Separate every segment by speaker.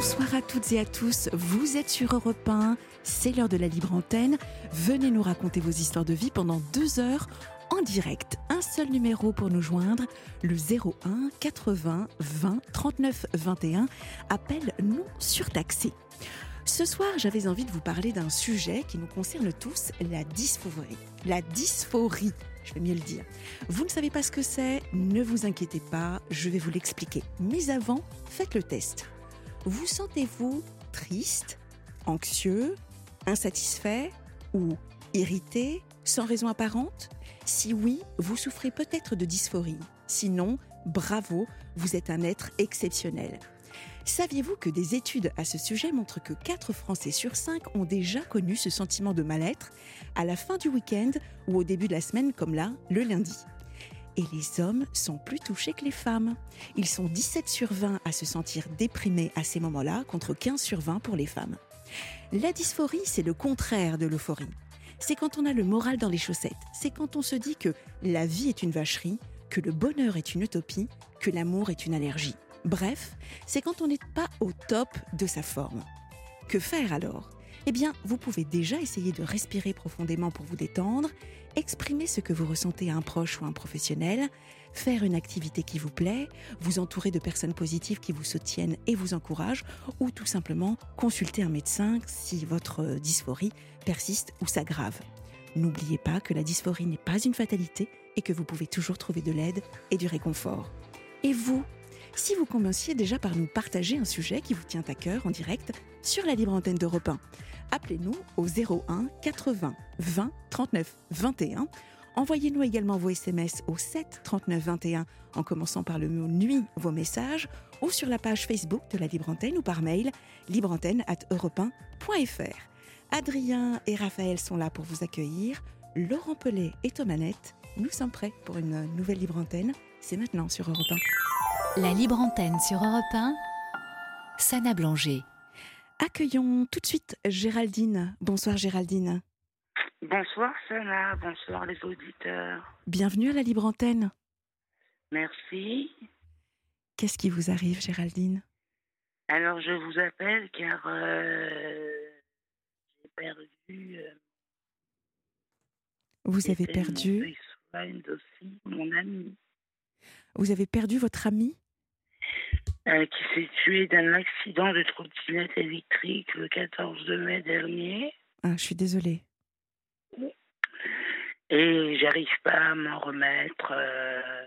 Speaker 1: Bonsoir à toutes et à tous. Vous êtes sur Europe 1. C'est l'heure de la libre antenne. Venez nous raconter vos histoires de vie pendant deux heures en direct. Un seul numéro pour nous joindre, le 01 80 20 39 21. Appel non surtaxé. Ce soir, j'avais envie de vous parler d'un sujet qui nous concerne tous, la dysphorie. La dysphorie, je vais mieux le dire. Vous ne savez pas ce que c'est Ne vous inquiétez pas, je vais vous l'expliquer. Mais avant, faites le test. Vous sentez-vous triste, anxieux, insatisfait ou irrité, sans raison apparente? Si oui, vous souffrez peut-être de dysphorie. Sinon, bravo, vous êtes un être exceptionnel. Saviez-vous que des études à ce sujet montrent que 4 Français sur 5 ont déjà connu ce sentiment de mal-être à la fin du week-end ou au début de la semaine comme là, le lundi? Et les hommes sont plus touchés que les femmes. Ils sont 17 sur 20 à se sentir déprimés à ces moments-là, contre 15 sur 20 pour les femmes. La dysphorie, c'est le contraire de l'euphorie. C'est quand on a le moral dans les chaussettes. C'est quand on se dit que la vie est une vacherie, que le bonheur est une utopie, que l'amour est une allergie. Bref, c'est quand on n'est pas au top de sa forme. Que faire alors? Eh bien, vous pouvez déjà essayer de respirer profondément pour vous détendre exprimer ce que vous ressentez à un proche ou un professionnel, faire une activité qui vous plaît, vous entourer de personnes positives qui vous soutiennent et vous encouragent, ou tout simplement consulter un médecin si votre dysphorie persiste ou s'aggrave. N'oubliez pas que la dysphorie n'est pas une fatalité et que vous pouvez toujours trouver de l'aide et du réconfort. Et vous, si vous commenciez déjà par nous partager un sujet qui vous tient à cœur en direct sur la libre antenne d'Europe 1, appelez-nous au 01 80 20 39 21. Envoyez-nous également vos SMS au 7 39 21 en commençant par le mot nuit vos messages ou sur la page Facebook de la Libre Antenne ou par mail libreantenne at Adrien et Raphaël sont là pour vous accueillir. Laurent Pellet et Thomanette, nous sommes prêts pour une nouvelle Libre Antenne. C'est maintenant sur Europe
Speaker 2: 1. La Libre Antenne sur Europe 1, Sana Blanger.
Speaker 1: Accueillons tout de suite Géraldine. Bonsoir Géraldine.
Speaker 3: Bonsoir Sana, bonsoir les auditeurs.
Speaker 1: Bienvenue à la Libre Antenne.
Speaker 3: Merci.
Speaker 1: Qu'est-ce qui vous arrive Géraldine?
Speaker 3: Alors je vous appelle car euh, j'ai perdu... Euh,
Speaker 1: vous avez perdu
Speaker 3: mon ami.
Speaker 1: Vous avez perdu votre ami?
Speaker 3: Euh, qui s'est tué d'un accident de trottinette électrique le 14 mai dernier.
Speaker 1: Ah, je suis désolée.
Speaker 3: Et j'arrive pas à m'en remettre. Euh,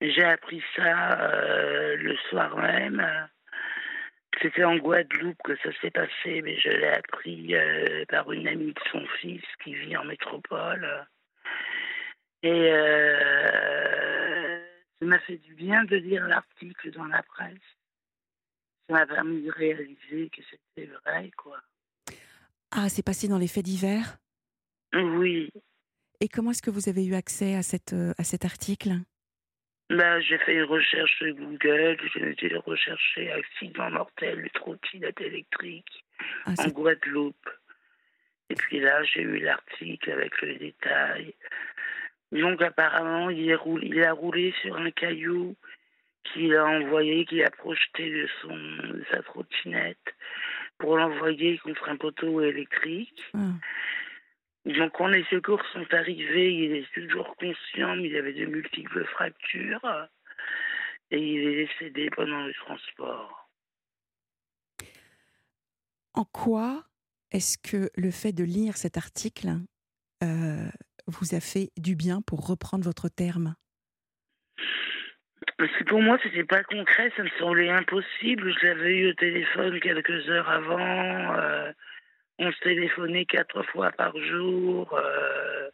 Speaker 3: j'ai appris ça euh, le soir même. C'était en Guadeloupe que ça s'est passé, mais je l'ai appris par une amie de son fils qui vit en métropole. Et ça m'a fait du bien de lire l'article dans la presse. Ça m'a permis de réaliser que c'était vrai, quoi.
Speaker 1: Ah, c'est passé dans les faits divers?
Speaker 3: Oui.
Speaker 1: Et comment est-ce que vous avez eu accès à, cette, euh, à cet article?
Speaker 3: Bah, J'ai fait une recherche sur Google, j'ai été rechercher accident mortel de trottinette électrique ah, en Guadeloupe. Et puis là, j'ai eu l'article avec le détail. Donc apparemment, il, il a roulé sur un caillou qu'il a envoyé, qu'il a projeté de, son, sa trottinette pour l'envoyer contre un poteau électrique. Ah. Donc quand les secours sont arrivés, il est toujours conscient, mais il avait de multiples fractures et il est décédé pendant le transport.
Speaker 1: En quoi est-ce que le fait de lire cet article euh, vous a fait du bien pour reprendre votre terme?
Speaker 3: Parce que pour moi, c'était pas concret, ça me semblait impossible. Je l'avais eu au téléphone quelques heures avant. Euh, on se téléphonait quatre fois par jour. Euh,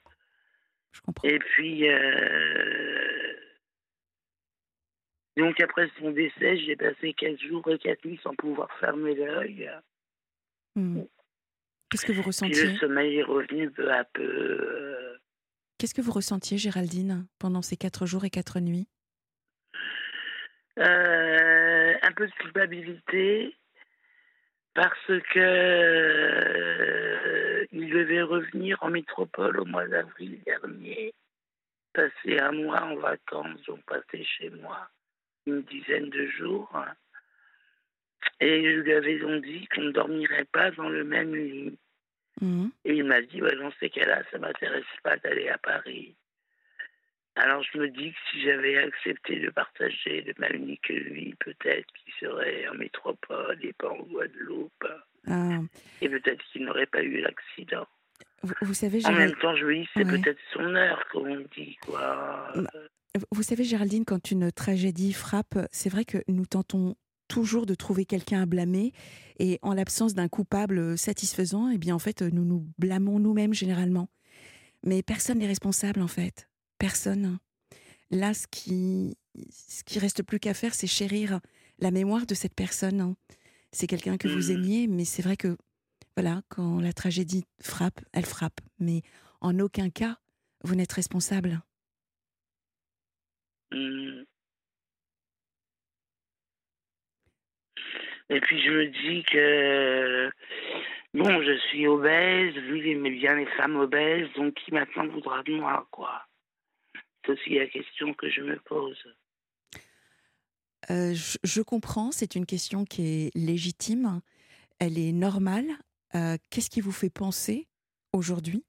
Speaker 1: Je comprends.
Speaker 3: Et puis, euh, donc après son décès, j'ai passé quatre jours et quatre nuits sans pouvoir fermer l'œil.
Speaker 1: Hmm. Qu'est-ce que vous ressentiez
Speaker 3: Le sommeil est revenu peu à peu.
Speaker 1: Qu'est-ce que vous ressentiez, Géraldine, pendant ces quatre jours et quatre nuits?
Speaker 3: Euh, Un peu de culpabilité, parce que euh, il devait revenir en métropole au mois d'avril dernier, passer un mois en vacances, donc passer chez moi une dizaine de jours. Et je lui avais donc dit qu'on ne dormirait pas dans le même lit. Mhm. Et il m'a dit, dans ces cas-là, ça m'intéresse pas d'aller à Paris. Alors je me dis que si j'avais accepté de partager le même lit que lui, peut-être qu'il serait en métropole et pas en Guadeloupe. Ah. Et peut-être qu'il n'aurait pas eu l'accident.
Speaker 1: Vous, savez,
Speaker 3: En même temps, je me dis, c'est peut-être son heure, comme on dit. Quoi.
Speaker 1: Bah, vous savez, Géraldine, quand une tragédie frappe, c'est vrai que nous tentons toujours de trouver quelqu'un à blâmer. Et en l'absence d'un coupable satisfaisant, eh bien, en fait, nous nous blâmons nous-mêmes généralement. Mais personne n'est responsable, en fait. Personne. Là, ce qui, ce qui reste plus qu'à faire, c'est chérir la mémoire de cette personne. C'est quelqu'un que vous mmh. aimiez, mais c'est vrai que, voilà, quand la tragédie frappe, elle frappe. Mais en aucun cas, vous n'êtes responsable. Mmh.
Speaker 3: Et puis je me dis que, bon, je suis obèse, lui il aimait bien les femmes obèses, donc qui maintenant voudra de moi, quoi? C'est aussi la question que je me pose.
Speaker 1: Euh, je, comprends, c'est une question qui est légitime, elle est normale. Euh, qu'est-ce qui vous fait penser aujourd'hui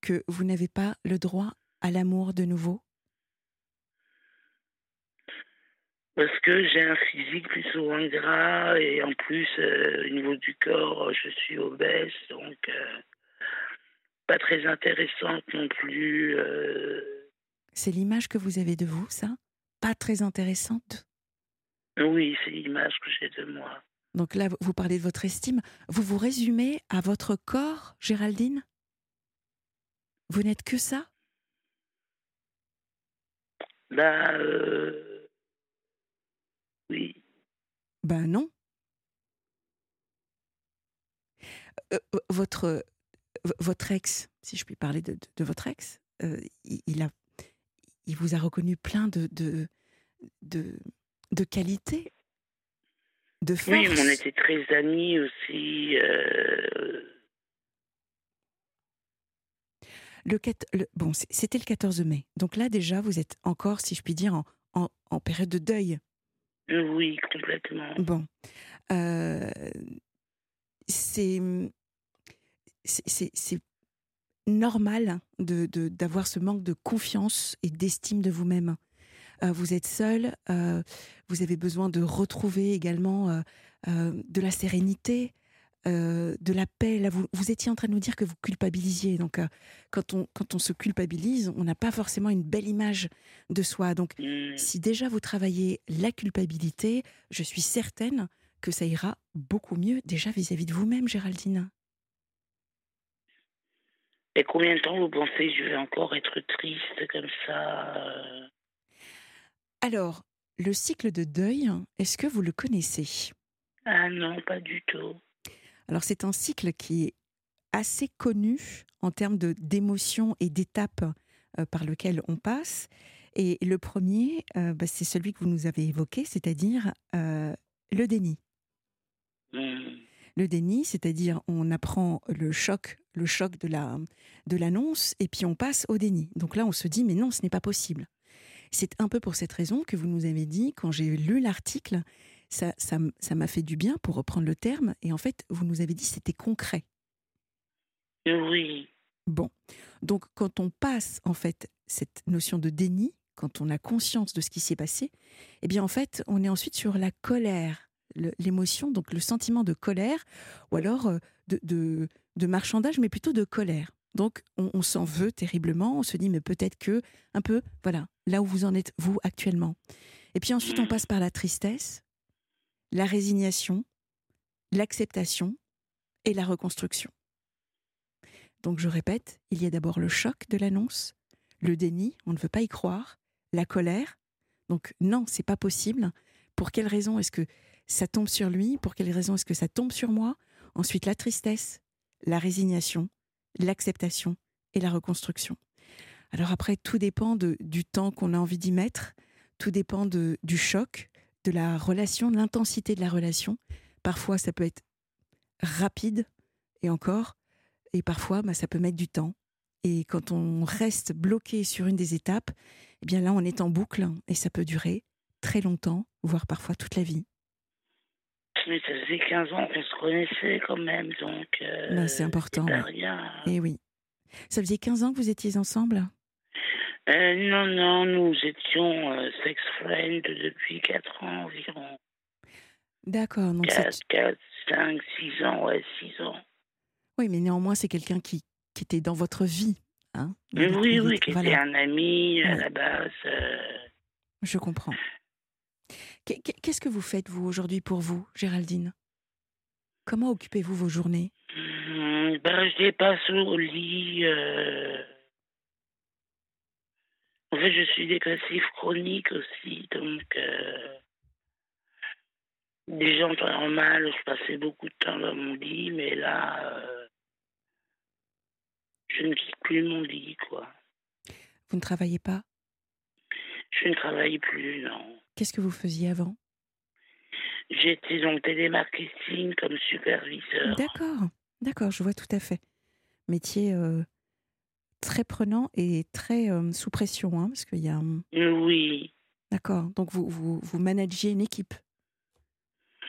Speaker 1: que vous n'avez pas le droit à l'amour de nouveau?
Speaker 3: Parce que j'ai un physique plus souvent gras et en plus, euh, au niveau du corps, je suis obèse, donc euh, pas très intéressante non plus. Euh.
Speaker 1: C'est l'image que vous avez de vous, ça? Pas très intéressante?
Speaker 3: Oui, c'est l'image que j'ai de moi.
Speaker 1: Donc là, vous parlez de votre estime. Vous vous résumez à votre corps, Géraldine? Vous n'êtes que ça?
Speaker 3: Bah.
Speaker 1: Ben non. Euh, euh, votre, votre ex, si je puis parler de, votre ex, euh, il, a, il vous a reconnu plein de, de, de, qualités, de force.
Speaker 3: Oui, on était très amis aussi.
Speaker 1: Le, le, bon, c'était le 14 mai. Donc là, déjà, vous êtes encore, si je puis dire, en, en période de deuil.
Speaker 3: Oui, complètement.
Speaker 1: Bon. Euh, c'est normal de d'avoir ce manque de confiance et d'estime de vous-même. Euh, vous êtes seul, euh, vous avez besoin de retrouver également de la sérénité, euh, de la paix. Là, vous, vous, étiez en train de nous dire que vous culpabilisiez. Donc, euh, quand, on, quand on se culpabilise, on n'a pas forcément une belle image de soi. Donc, mmh. si déjà vous travaillez la culpabilité, je suis certaine que ça ira beaucoup mieux déjà vis-à-vis de vous-même, Géraldine.
Speaker 3: Et combien de temps vous pensez que je vais encore être triste comme ça euh?
Speaker 1: Alors, le cycle de deuil, est-ce que vous le connaissez?
Speaker 3: Ah non, pas du tout.
Speaker 1: Alors c'est un cycle qui est assez connu en termes de d'émotions et d'étapes euh, par lequel on passe. Et le premier, euh, bah, c'est celui que vous nous avez évoqué, c'est-à-dire euh, le déni. Mmh. Le déni, c'est-à-dire on apprend le choc, le choc de la de l'annonce, et puis on passe au déni. Donc là, on se dit mais non, ce n'est pas possible. C'est un peu pour cette raison que vous nous avez dit quand j'ai lu l'article ça, ça, m'a fait du bien pour reprendre le terme. Et en fait, vous nous avez dit c'était concret.
Speaker 3: Oui.
Speaker 1: Bon, donc quand on passe en fait cette notion de déni, quand on a conscience de ce qui s'est passé, eh bien en fait, on est ensuite sur la colère, l'émotion, donc le sentiment de colère, ou alors euh, de, de, de marchandage, mais plutôt de colère. Donc on, on s'en veut terriblement, on se dit mais peut-être que un peu, voilà, là où vous en êtes vous actuellement. Et puis ensuite on mm. passe par la tristesse, la résignation, l'acceptation et la reconstruction. Donc je répète, il y a d'abord le choc de l'annonce, le déni, on ne veut pas y croire, la colère. Donc non, c'est pas possible. Pour quelle raison est-ce que ça tombe sur lui? Pour quelle raison est-ce que ça tombe sur moi? Ensuite la tristesse, la résignation, l'acceptation et la reconstruction. Alors après, tout dépend du temps qu'on a envie d'y mettre, tout dépend du choc, de la relation, de l'intensité de la relation. Parfois, ça peut être rapide et encore, et parfois, bah, ça peut mettre du temps. Et quand on reste bloqué sur une des étapes, eh bien là, on est en boucle et ça peut durer très longtemps, voire parfois toute la vie.
Speaker 3: mais ça faisait 15 ans qu'on se connaissait quand même, donc.
Speaker 1: Euh, bah, c'est important.
Speaker 3: rien.
Speaker 1: Et eh oui. Ça faisait 15 ans que vous étiez ensemble?
Speaker 3: Euh, Non, non, nous étions euh, sex friends depuis 4 ans environ.
Speaker 1: D'accord. Donc
Speaker 3: 4, 4, 5, 6 ans, ouais, 6 ans.
Speaker 1: Oui, mais néanmoins, c'est quelqu'un qui, qui était dans votre vie. Hein
Speaker 3: oui, oui, qui était un ami à la base.
Speaker 1: Je comprends. Qu'est-ce que vous faites, vous, aujourd'hui, pour vous, Géraldine? Comment occupez-vous vos journées?
Speaker 3: Mmh, ben, Je dépasse au lit. En fait, je suis dépressif chronique aussi, donc. Euh... Déjà en temps normal, je passais beaucoup de temps dans mon lit, mais là, euh, je ne quitte plus mon lit, quoi.
Speaker 1: Vous ne travaillez pas?
Speaker 3: Je ne travaille plus, non.
Speaker 1: Qu'est-ce que vous faisiez avant?
Speaker 3: J'étais dans le télémarketing comme superviseur.
Speaker 1: D'accord, d'accord, je vois tout à fait. Métier euh, très prenant et très euh, sous pression, hein, parce qu'il y a.
Speaker 3: Oui.
Speaker 1: D'accord, donc vous, vous, vous managiez une équipe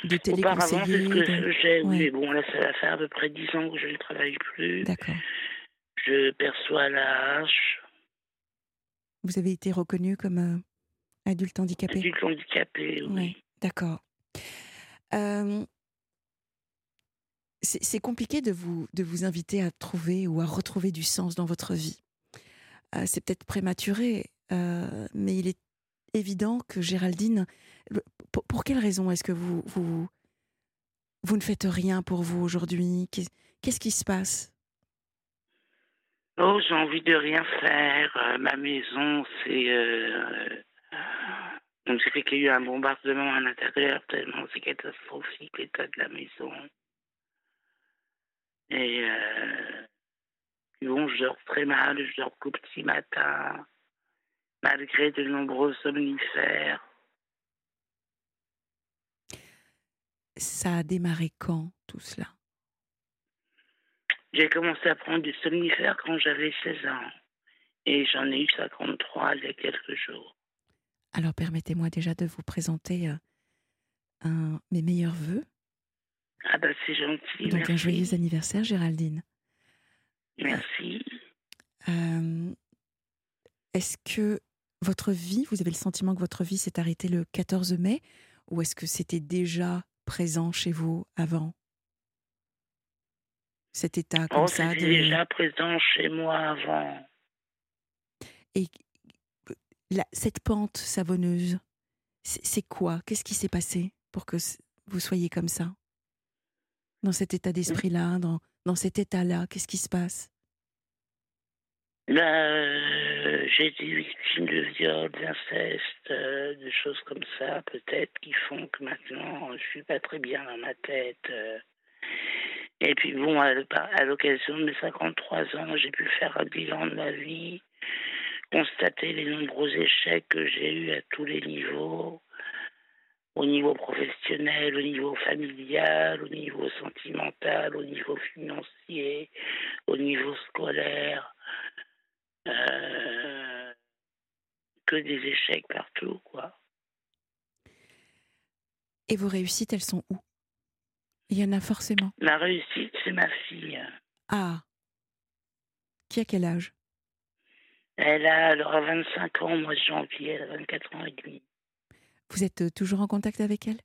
Speaker 1: de
Speaker 3: téléconseillers. c'est ce que faisais, mais bon, là, ça va faire à peu près dix ans que je ne travaille plus.
Speaker 1: D'accord.
Speaker 3: Je perçois la hache.
Speaker 1: Vous avez été reconnu comme euh, Adulte handicapé?
Speaker 3: Adulte handicapé, oui.
Speaker 1: D'accord. C'est compliqué de vous, de vous inviter à trouver ou à retrouver du sens dans votre vie. Euh, c'est peut-être prématuré, euh, mais il est évident que Géraldine, pour, pour quelle raison est-ce que vous, vous, vous ne faites rien pour vous aujourd'hui? Qu'est-ce qui se passe?
Speaker 3: Oh, j'ai envie de rien faire. Euh, ma maison, c'est donc, c'est qu'il y a eu un bombardement à l'intérieur, tellement c'est catastrophique l'état de la maison. Et euh, bon, je dors très mal, je dors qu'au petit matin, malgré de nombreux somnifères.
Speaker 1: Ça a démarré quand, tout cela?
Speaker 3: J'ai commencé à prendre du somnifères quand j'avais 16 ans. Et j'en ai eu 53 il y a quelques jours.
Speaker 1: Alors permettez-moi déjà de vous présenter euh, un, mes meilleurs voeux.
Speaker 3: Ah bah c'est gentil.
Speaker 1: Donc un joyeux anniversaire Géraldine.
Speaker 3: Merci.
Speaker 1: Euh, est-ce que votre vie, vous avez le sentiment que votre vie s'est arrêtée le 14 mai ou est-ce que c'était déjà présent chez vous avant? Cet état comme oh, ça
Speaker 3: de... déjà présent chez moi avant.
Speaker 1: Et cette pente savonneuse, c'est quoi? Qu'est-ce qui s'est passé pour que vous soyez comme ça? Dans cet état d'esprit-là, dans, dans cet état-là, qu'est-ce qui se passe?
Speaker 3: Ben, J'ai été victime de viols, d'inceste, euh, de choses comme ça, peut-être, qui font que maintenant, je suis pas très bien dans ma tête. Euh. Et puis bon, à l'occasion de mes 53 ans, j'ai pu faire un bilan de ma vie constater les nombreux échecs que j'ai eus à tous les niveaux, au niveau professionnel, au niveau familial, au niveau sentimental, au niveau financier, au niveau scolaire. Euh, que des échecs partout, quoi.
Speaker 1: Et vos réussites, elles sont où? Il y en a forcément.
Speaker 3: Ma réussite, c'est ma fille.
Speaker 1: Ah. Qui a quel âge?
Speaker 3: Elle a, aura 25 ans au mois de janvier, elle a 24 ans et demi.
Speaker 1: Vous êtes euh, toujours en contact avec elle?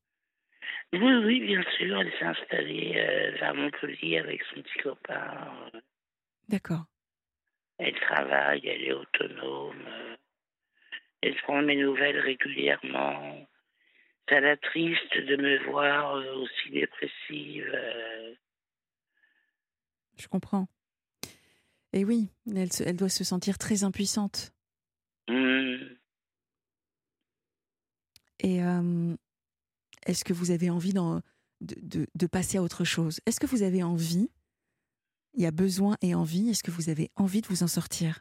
Speaker 3: Oui, oui, bien sûr. Elle s'est installée euh, vers Montpellier avec son petit copain.
Speaker 1: D'accord.
Speaker 3: Elle travaille, elle est autonome. Elle prend mes nouvelles régulièrement. Ça la triste de me voir euh, aussi dépressive.
Speaker 1: Je comprends. Et oui, elle, elle doit se sentir très impuissante.
Speaker 3: Mmh.
Speaker 1: Et est-ce que vous avez envie de, de, de, passer à autre chose? Est-ce que vous avez envie Il y a besoin et envie. Est-ce que vous avez envie de vous en sortir?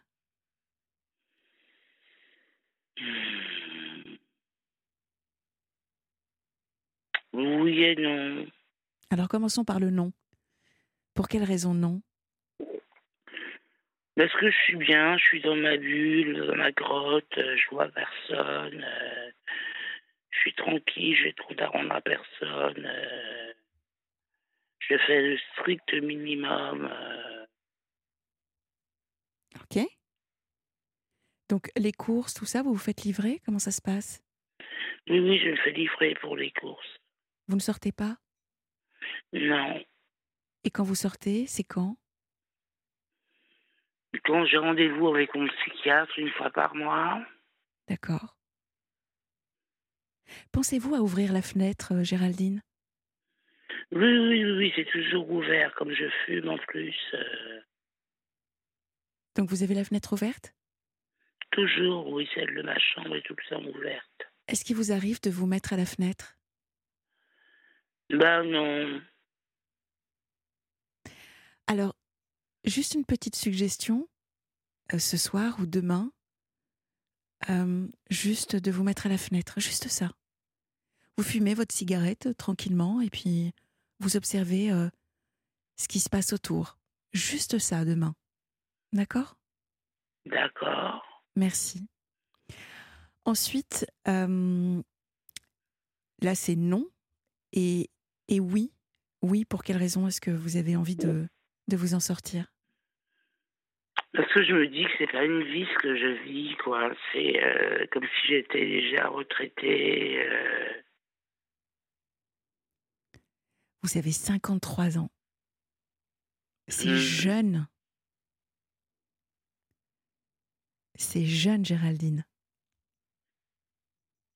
Speaker 3: Oui et non.
Speaker 1: Alors commençons par le non. Pour quelle raison non?
Speaker 3: Parce que je suis bien, je suis dans ma bulle, dans ma grotte, je vois personne, euh, je suis tranquille, j'ai trop à rendre à personne. Euh, Je fais le strict minimum. Euh.
Speaker 1: Ok. Donc les courses, tout ça, vous vous faites livrer? Comment ça se passe?
Speaker 3: Oui, oui, je me fais livrer pour les courses.
Speaker 1: Vous ne sortez pas?
Speaker 3: Non.
Speaker 1: Et quand vous sortez, c'est quand?
Speaker 3: Quand j'ai rendez-vous avec mon psychiatre une fois par mois.
Speaker 1: D'accord. Pensez-vous à ouvrir la fenêtre, euh, Géraldine?
Speaker 3: Oui, oui, oui, c'est toujours ouvert, comme je fume en plus. Euh.
Speaker 1: Donc vous avez la fenêtre ouverte?
Speaker 3: Toujours, oui, celle de ma chambre est tout le temps ouverte.
Speaker 1: Est-ce qu'il vous arrive de vous mettre à la fenêtre?
Speaker 3: Ben non.
Speaker 1: Alors, juste une petite suggestion, euh, ce soir ou demain, euh, juste de vous mettre à la fenêtre, juste ça. Vous fumez votre cigarette tranquillement et puis vous observez euh, ce qui se passe autour. Juste ça demain. D'accord?
Speaker 3: D'accord.
Speaker 1: Merci. Ensuite, euh, là c'est non et, et oui. Oui, pour quelle raison est-ce que vous avez envie de, de vous en sortir?
Speaker 3: Parce que je me dis que c'est pas une vie ce que je vis, quoi. C'est euh, comme si j'étais déjà retraité.
Speaker 1: Vous avez 53 ans. C'est mmh. jeune. C'est jeune, Géraldine.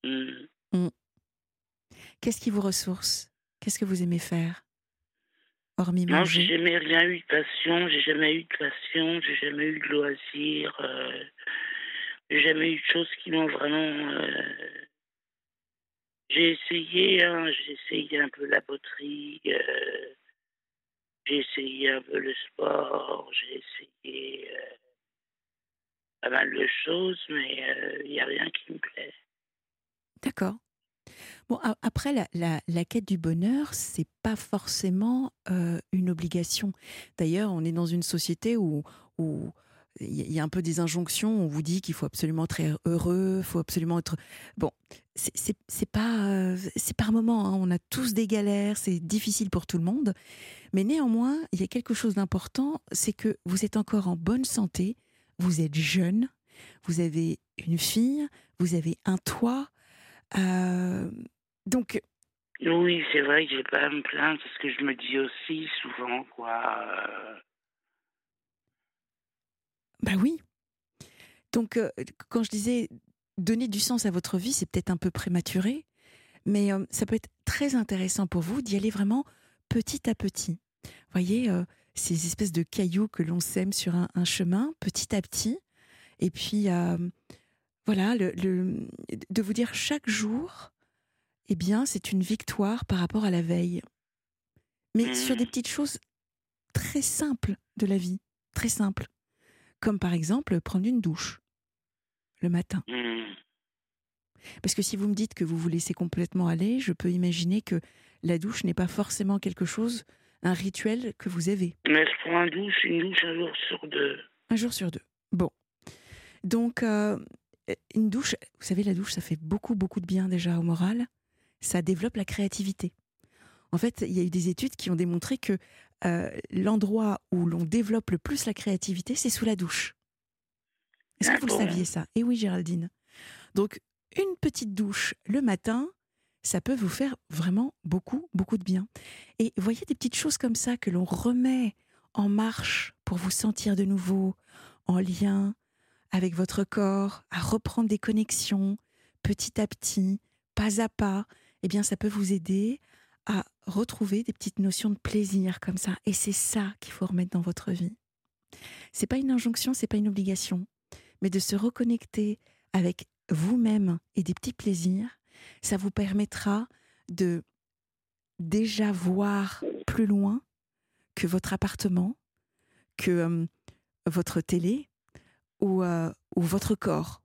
Speaker 3: Mmh.
Speaker 1: Mmh. Qu'est-ce qui vous ressource? Qu'est-ce que vous aimez faire Hormis
Speaker 3: non,
Speaker 1: manger?
Speaker 3: j'ai jamais rien eu de passion, j'ai jamais eu de passion, j'ai jamais eu de loisirs, euh, j'ai jamais eu de choses qui m'ont vraiment euh, j'ai essayé, hein, j'ai essayé un peu la poterie, euh, j'ai essayé un peu le sport, j'ai essayé euh, pas mal de choses, mais il euh, n'y a rien qui me plaît.
Speaker 1: D'accord. Bon, après, la, la, la, quête du bonheur, c'est pas forcément une obligation. D'ailleurs, on est dans une société où, où il y a un peu des injonctions. On vous dit qu'il faut absolument être heureux, faut absolument être. Bon, c'est pas euh, c'est par moment. Hein. On a tous des galères, c'est difficile pour tout le monde. Mais néanmoins, il y a quelque chose d'important, c'est que vous êtes encore en bonne santé, vous êtes jeune, vous avez une fille, vous avez un toit. Euh, donc.
Speaker 3: Oui, c'est vrai que j'ai pas à me plaindre, c'est ce que je me dis aussi souvent, quoi.
Speaker 1: Bah oui. Donc, euh, quand je disais donner du sens à votre vie, c'est peut-être un peu prématuré, mais euh, ça peut être très intéressant pour vous d'y aller vraiment petit à petit. Voyez, euh, ces espèces de cailloux que l'on sème sur un, chemin, petit à petit, et puis voilà, le, de vous dire chaque jour, eh bien, c'est une victoire par rapport à la veille. Mais sur des petites choses très simples de la vie, très simples comme par exemple prendre une douche le matin. Mmh. Parce que si vous me dites que vous vous laissez complètement aller, je peux imaginer que la douche n'est pas forcément quelque chose, un rituel que vous avez.
Speaker 3: Mais je prends une douche, une douche un jour sur deux.
Speaker 1: Un jour sur deux. Bon. Donc, euh, une douche, vous savez, la douche, ça fait beaucoup, beaucoup de bien déjà au moral. Ça développe la créativité. En fait, il y a eu des études qui ont démontré que euh, l'endroit où l'on développe le plus la créativité, c'est sous la douche. Est-ce que vous le saviez ça? Eh oui, Géraldine. Donc, une petite douche le matin, ça peut vous faire vraiment beaucoup, beaucoup de bien. Et voyez des petites choses comme ça que l'on remet en marche pour vous sentir de nouveau en lien avec votre corps, à reprendre des connexions petit à petit, pas à pas, eh bien ça peut vous aider à retrouver des petites notions de plaisir comme ça. Et c'est ça qu'il faut remettre dans votre vie. C'est pas une injonction, c'est pas une obligation, mais de se reconnecter avec vous-même et des petits plaisirs, ça vous permettra de déjà voir plus loin que votre appartement, que euh, votre télé ou, euh, ou votre corps.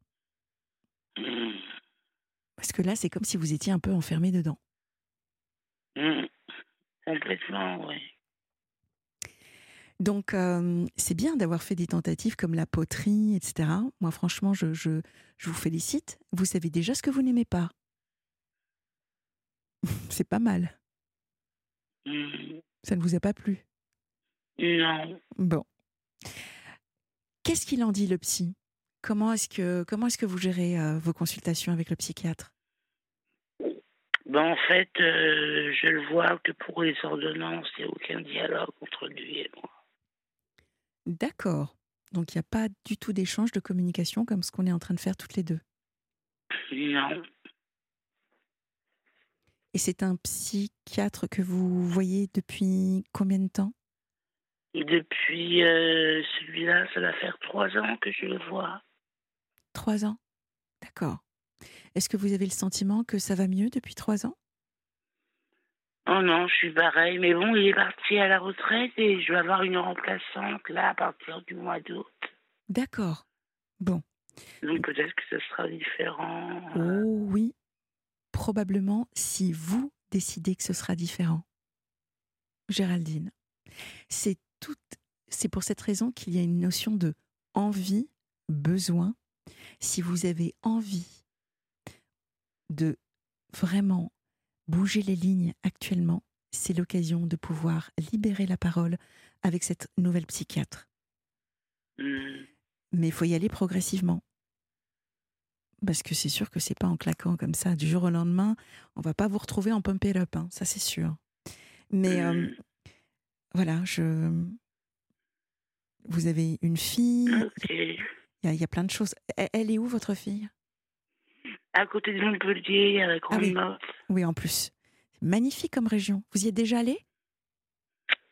Speaker 1: Parce que là, c'est comme si vous étiez un peu enfermé dedans.
Speaker 3: Mmh. Complètement, oui.
Speaker 1: Donc, euh, c'est bien d'avoir fait des tentatives comme la poterie, etc. Moi, franchement, je, je, je vous félicite. Vous savez déjà ce que vous n'aimez pas. c'est pas mal.
Speaker 3: Mmh.
Speaker 1: Ça ne vous a pas plu?
Speaker 3: Non.
Speaker 1: Bon. Qu'est-ce qu'il en dit, le psy? Comment est-ce que, comment est-ce que vous gérez euh, vos consultations avec le psychiatre?
Speaker 3: Ben, En fait, euh, je le vois que pour les ordonnances, il n'y a aucun dialogue entre lui et moi.
Speaker 1: D'accord. Donc il n'y a pas du tout d'échange de communication comme ce qu'on est en train de faire toutes les deux?
Speaker 3: Non.
Speaker 1: Et c'est un psychiatre que vous voyez depuis combien de temps?
Speaker 3: Depuis euh, celui-là, ça va faire trois ans que je le vois.
Speaker 1: Trois ans? D'accord. Est-ce que vous avez le sentiment que ça va mieux depuis trois ans?
Speaker 3: Oh non, je suis pareil. Mais bon, il est parti à la retraite et je vais avoir une remplaçante là à partir du mois d'août.
Speaker 1: D'accord. Bon.
Speaker 3: Donc peut-être que ce sera différent.
Speaker 1: Oh oui, probablement si vous décidez que ce sera différent. Géraldine, c'est tout, c'est pour cette raison qu'il y a une notion de envie, besoin. Si vous avez envie de vraiment bouger les lignes actuellement, c'est l'occasion de pouvoir libérer la parole avec cette nouvelle psychiatre.
Speaker 3: Hmm.
Speaker 1: Mais il faut y aller progressivement. Parce que c'est sûr que c'est pas en claquant comme ça du jour au lendemain, on va pas vous retrouver en pump it up, hein, ça c'est sûr. Mais euh,
Speaker 3: Hmm.
Speaker 1: voilà, je. Vous avez une fille,
Speaker 3: Ok.
Speaker 1: il y, a- il y a plein de choses. Elle, elle est où votre fille?
Speaker 3: À côté de Montpellier, à la Grande
Speaker 1: oui.
Speaker 3: Motte.
Speaker 1: Oui, en plus. Magnifique comme région. Vous y êtes déjà allé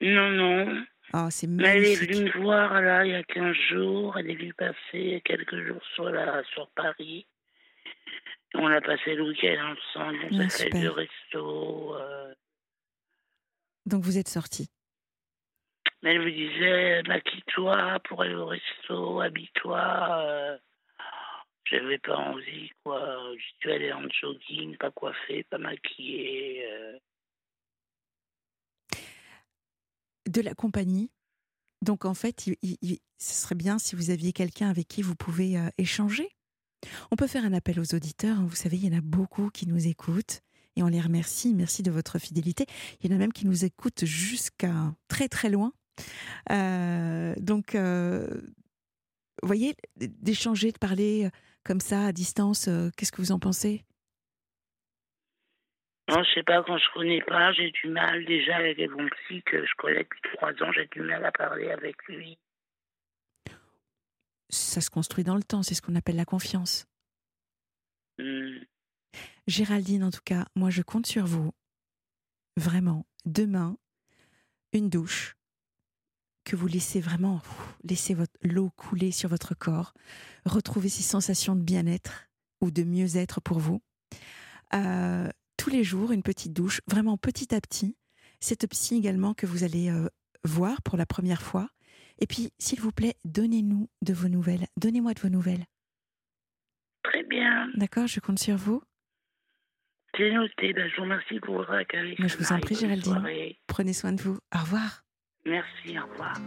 Speaker 3: Non, non.
Speaker 1: Ah, c'est
Speaker 3: Mais elle est
Speaker 1: magnifique.
Speaker 3: venue me voir là il y a 15 jours. Elle est venue passer quelques jours sur, la, sur Paris. On a passé le week-end ensemble. On
Speaker 1: Ah,
Speaker 3: s'est fait deux restos. euh.
Speaker 1: Donc vous êtes sorti.
Speaker 3: Mais elle me disait maquille-toi pour aller au resto, habille-toi. euh. J'avais pas envie, quoi. Je suis allée en jogging, pas coiffée, pas maquillée. euh.
Speaker 1: De la compagnie. Donc en fait, ce serait bien si vous aviez quelqu'un avec qui vous pouvez euh, échanger. On peut faire un appel aux auditeurs. hein. Vous savez, il y en a beaucoup qui nous écoutent et on les remercie. Merci de votre fidélité. Il y en a même qui nous écoutent jusqu'à très très loin. Euh, donc, euh, vous voyez, d'échanger, de parler comme ça à distance, euh, qu'est-ce que vous en pensez?
Speaker 3: Non, je sais pas, quand je connais pas, j'ai du mal déjà avec mon psy que je connais depuis trois ans, j'ai du mal à parler avec lui.
Speaker 1: Ça se construit dans le temps, c'est ce qu'on appelle la confiance.
Speaker 3: Hmm.
Speaker 1: Géraldine, en tout cas, moi je compte sur vous. Vraiment, demain, une douche, que vous laissez vraiment pff, laisser votre l'eau couler sur votre corps, retrouver ces sensations de bien-être ou de mieux-être pour vous. Euh, tous les jours, une petite douche, vraiment petit à petit. Cette psy également que vous allez euh, voir pour la première fois. Et puis, s'il vous plaît, donnez-nous de vos nouvelles. Donnez-moi de vos nouvelles.
Speaker 3: Très bien,
Speaker 1: D'accord Je compte sur vous.
Speaker 3: c'est noté. Ben, je vous remercie pour votre accueil.
Speaker 1: Je vous en prie, Géraldine.
Speaker 3: soirée.
Speaker 1: Prenez soin de vous. Au revoir.
Speaker 3: Merci, au revoir.